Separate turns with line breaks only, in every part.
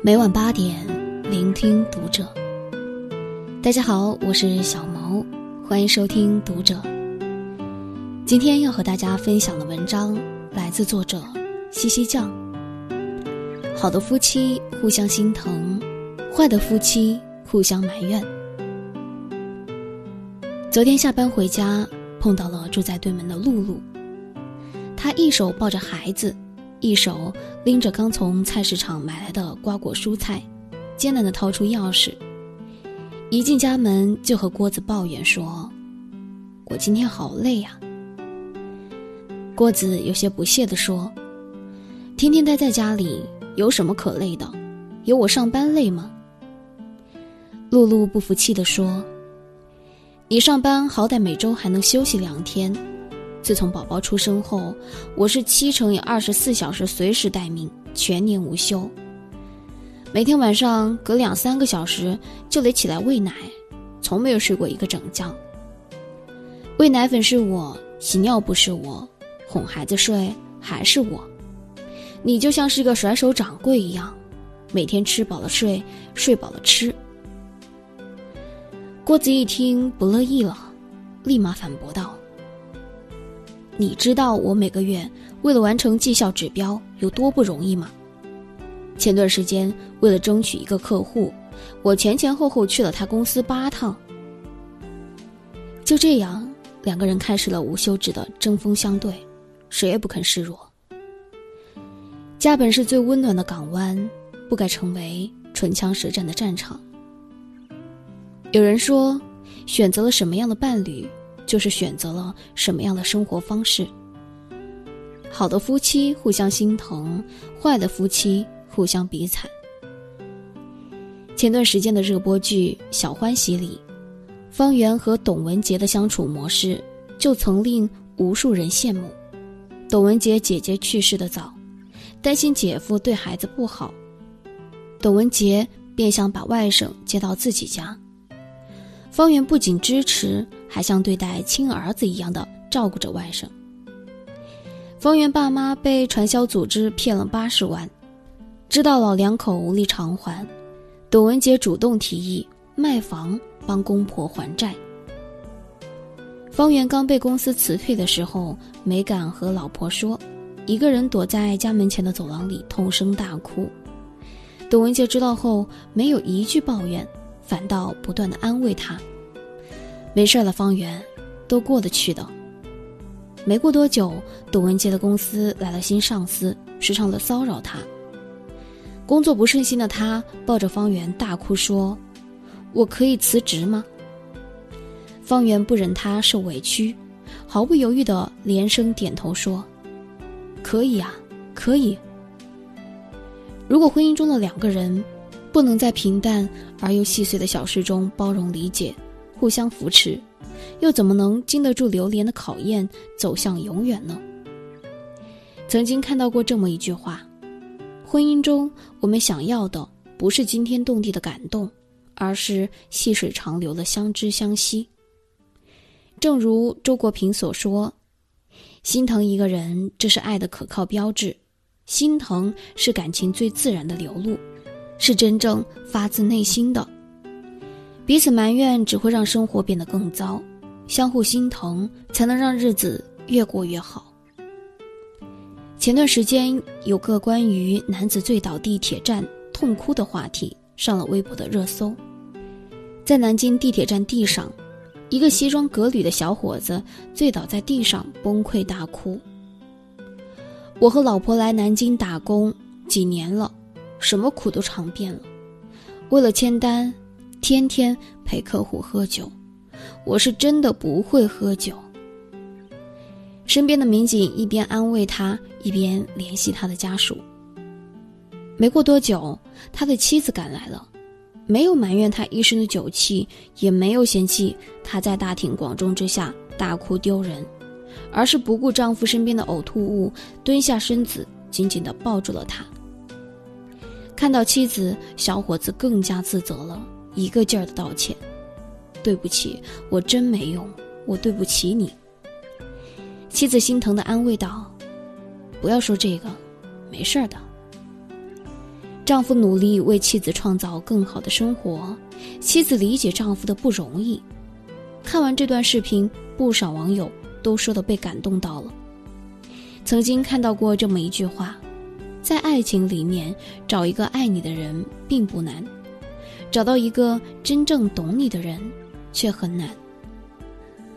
每晚八点，聆听读者。大家好，我是小毛，欢迎收听读者。今天要和大家分享的文章来自作者西西酱。好的夫妻互相心疼，坏的夫妻互相埋怨。昨天下班回家，碰到了住在对门的露露，她一手抱着孩子。一手拎着刚从菜市场买来的瓜果蔬菜，艰难地掏出钥匙。一进家门就和郭子抱怨说：“我今天好累呀。”郭子有些不屑地说：“天天待在家里有什么可累的？有我上班累吗？”露露不服气地说：“你上班好歹每周还能休息两天。”自从宝宝出生后，我是七乘以二十四小时随时待命，全年无休。每天晚上隔两三个小时就得起来喂奶，从没有睡过一个整觉。喂奶粉是我，洗尿布是我，哄孩子睡还是我。你就像是个甩手掌柜一样，每天吃饱了睡，睡饱了吃。郭子一听不乐意了，立马反驳道。你知道我每个月为了完成绩效指标有多不容易吗？前段时间为了争取一个客户，我前前后后去了他公司八趟。就这样，两个人开始了无休止的针锋相对，谁也不肯示弱。家本是最温暖的港湾，不该成为唇枪舌战的战场。有人说，选择了什么样的伴侣？就是选择了什么样的生活方式。好的夫妻互相心疼，坏的夫妻互相比惨。前段时间的热播剧《小欢喜》里，方圆和董文杰的相处模式就曾令无数人羡慕。董文杰姐姐去世的早，担心姐夫对孩子不好，董文杰便想把外甥接到自己家。方圆不仅支持。还像对待亲儿子一样的照顾着外甥。方圆爸妈被传销组织骗了八十万，知道老两口无力偿还，董文杰主动提议卖房帮公婆还债。方圆刚被公司辞退的时候，没敢和老婆说，一个人躲在家门前的走廊里痛声大哭。董文杰知道后，没有一句抱怨，反倒不断的安慰他。没事了，方圆，都过得去的。没过多久，董文杰的公司来了新上司，时常的骚扰他。工作不顺心的他抱着方圆大哭说：“我可以辞职吗？”方圆不忍他受委屈，毫不犹豫的连声点头说：“可以啊，可以。”如果婚姻中的两个人不能在平淡而又细碎的小事中包容理解，互相扶持，又怎么能经得住流年的考验，走向永远呢？曾经看到过这么一句话：婚姻中，我们想要的不是惊天动地的感动，而是细水长流的相知相惜。正如周国平所说：“心疼一个人，这是爱的可靠标志；心疼是感情最自然的流露，是真正发自内心的。”彼此埋怨只会让生活变得更糟，相互心疼才能让日子越过越好。前段时间有个关于男子醉倒地铁站痛哭的话题上了微博的热搜，在南京地铁站地上，一个西装革履的小伙子醉倒在地上崩溃大哭。我和老婆来南京打工几年了，什么苦都尝遍了，为了签单。天天陪客户喝酒，我是真的不会喝酒。身边的民警一边安慰他，一边联系他的家属。没过多久，他的妻子赶来了，没有埋怨他一身的酒气，也没有嫌弃他在大庭广众之下大哭丢人，而是不顾丈夫身边的呕吐物，蹲下身子，紧紧地抱住了他。看到妻子，小伙子更加自责了。一个劲儿的道歉，对不起，我真没用，我对不起你。妻子心疼的安慰道：“不要说这个，没事的。”丈夫努力为妻子创造更好的生活，妻子理解丈夫的不容易。看完这段视频，不少网友都说的被感动到了。曾经看到过这么一句话：在爱情里面找一个爱你的人并不难，找到一个真正懂你的人却很难。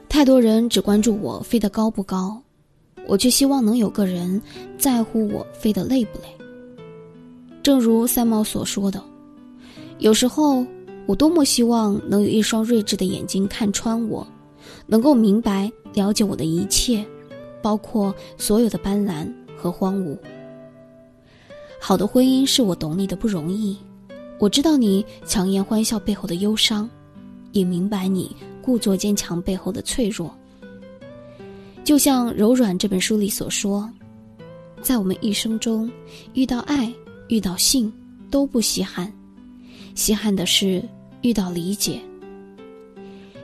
太多人只关注我飞得高不高，我却希望能有个人在乎我飞得累不累。正如三毛所说的，有时候我多么希望能有一双睿智的眼睛看穿我，能够明白了解我的一切，包括所有的斑斓和荒芜。好的婚姻是我懂你的不容易，我知道你强颜欢笑背后的忧伤，也明白你。故作坚强背后的脆弱，就像《柔软》这本书里所说，在我们一生中，遇到爱、遇到性都不稀罕，稀罕的是遇到理解。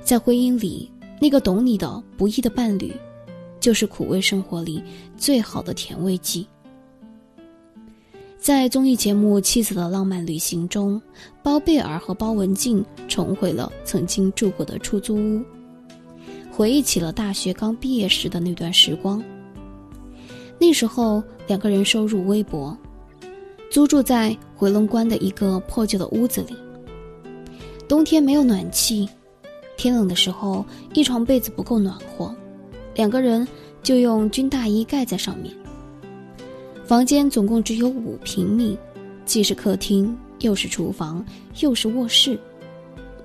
在婚姻里，那个懂你的不易的伴侣，就是苦味生活里最好的甜味剂。在综艺节目《妻子的浪漫旅行》中，包贝尔和包文婧重回了曾经住过的出租屋，回忆起了大学刚毕业时的那段时光。那时候两个人收入微薄，租住在回龙观的一个破旧的屋子里。冬天没有暖气，天冷的时候一床被子不够暖和，两个人就用军大衣盖在上面。房间总共只有五平米，既是客厅，又是厨房，又是卧室。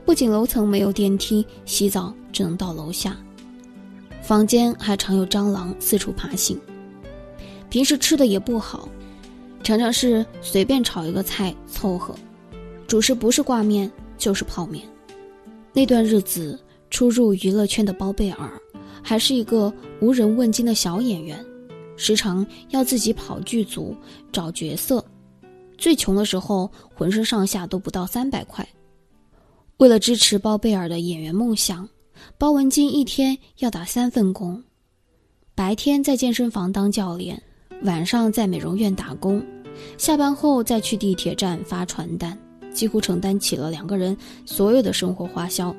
不仅楼层没有电梯，洗澡只能到楼下。房间还常有蟑螂四处爬行。平时吃的也不好，常常是随便炒一个菜凑合，主食不是挂面就是泡面。那段日子，初入娱乐圈的包贝尔，还是一个无人问津的小演员。时常要自己跑剧组找角色，最穷的时候浑身上下都不到三百块。为了支持包贝尔的演员梦想，包文婧一天要打三份工：白天在健身房当教练，晚上在美容院打工，下班后再去地铁站发传单，几乎承担起了两个人所有的生活花销。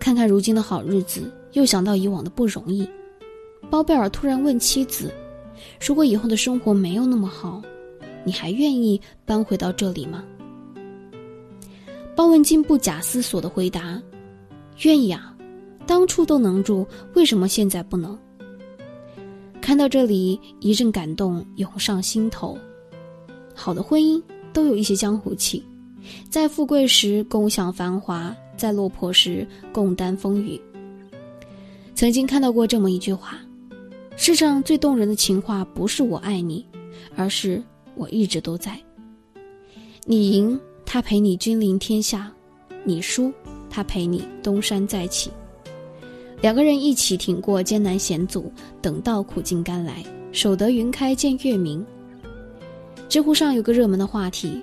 看看如今的好日子，又想到以往的不容易。包贝尔突然问妻子：“如果以后的生活没有那么好，你还愿意搬回到这里吗？”包文婧不假思索的回答：“愿意啊，当初都能住，为什么现在不能？”看到这里，一阵感动涌上心头。好的婚姻都有一些江湖气，在富贵时共享繁华，在落魄时共担风雨。曾经看到过这么一句话。世上最动人的情话，不是我爱你，而是我一直都在。你赢，他陪你君临天下；你输，他陪你东山再起。两个人一起挺过艰难险阻，等到苦尽甘来，守得云开见月明。知乎上有个热门的话题：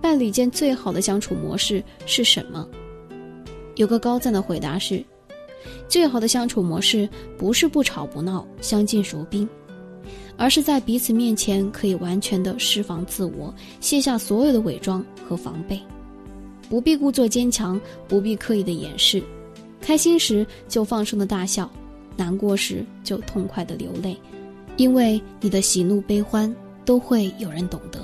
伴侣间最好的相处模式是什么？有个高赞的回答是。最好的相处模式不是不吵不闹、相敬如宾，而是在彼此面前可以完全的释放自我，卸下所有的伪装和防备，不必故作坚强，不必刻意的掩饰，开心时就放声的大笑，难过时就痛快的流泪，因为你的喜怒悲欢都会有人懂得。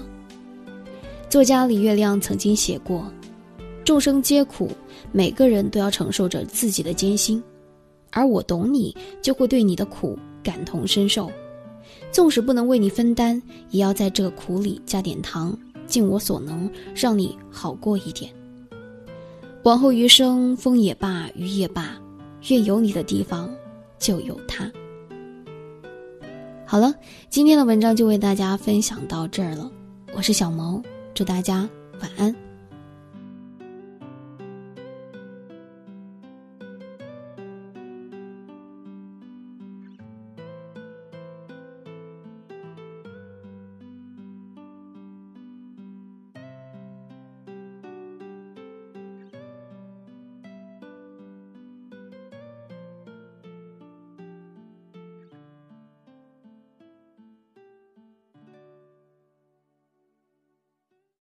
作家李月亮曾经写过。众生皆苦，每个人都要承受着自己的艰辛，而我懂你，就会对你的苦感同身受。纵使不能为你分担，也要在这苦里加点糖，尽我所能，让你好过一点。往后余生，风也罢，雨也罢，愿有你的地方就有他。好了，今天的文章就为大家分享到这儿了。我是小毛，祝大家晚安。